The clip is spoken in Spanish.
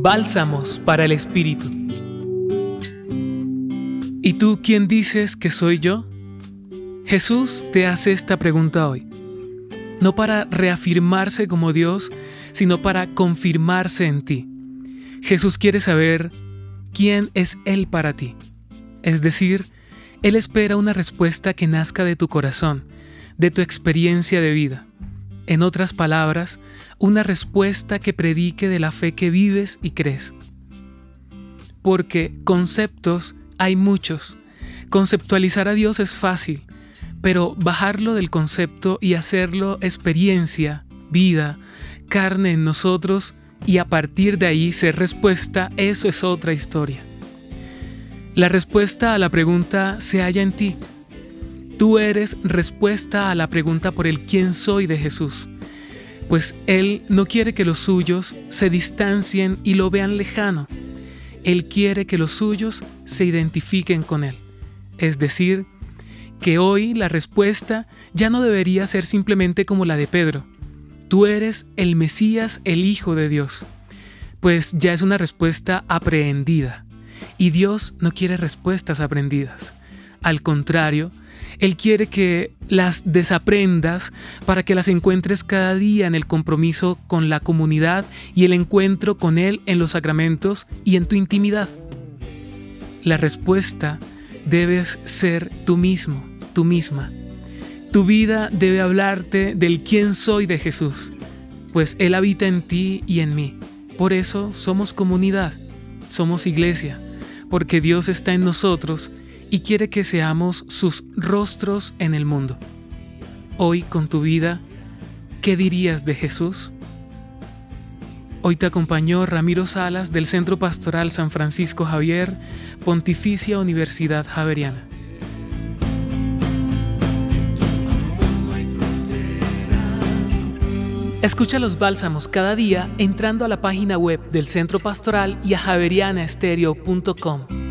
Bálsamos para el Espíritu. ¿Y tú quién dices que soy yo? Jesús te hace esta pregunta hoy, no para reafirmarse como Dios, sino para confirmarse en ti. Jesús quiere saber quién es Él para ti. Es decir, Él espera una respuesta que nazca de tu corazón, de tu experiencia de vida. En otras palabras, una respuesta que predique de la fe que vives y crees. Porque conceptos hay muchos. Conceptualizar a Dios es fácil, pero bajarlo del concepto y hacerlo experiencia, vida, carne en nosotros y a partir de ahí ser respuesta, eso es otra historia. La respuesta a la pregunta se halla en ti. Tú eres respuesta a la pregunta por el quién soy de Jesús, pues Él no quiere que los suyos se distancien y lo vean lejano. Él quiere que los suyos se identifiquen con Él. Es decir, que hoy la respuesta ya no debería ser simplemente como la de Pedro. Tú eres el Mesías, el Hijo de Dios. Pues ya es una respuesta aprehendida. Y Dios no quiere respuestas aprendidas. Al contrario, Él quiere que las desaprendas para que las encuentres cada día en el compromiso con la comunidad y el encuentro con Él en los sacramentos y en tu intimidad. La respuesta debes ser tú mismo, tú misma. Tu vida debe hablarte del quién soy de Jesús, pues Él habita en ti y en mí. Por eso somos comunidad, somos iglesia, porque Dios está en nosotros y quiere que seamos sus rostros en el mundo. Hoy con tu vida, ¿qué dirías de Jesús? Hoy te acompañó Ramiro Salas del Centro Pastoral San Francisco Javier, Pontificia Universidad Javeriana. Escucha los bálsamos cada día entrando a la página web del Centro Pastoral y a javerianaestereo.com.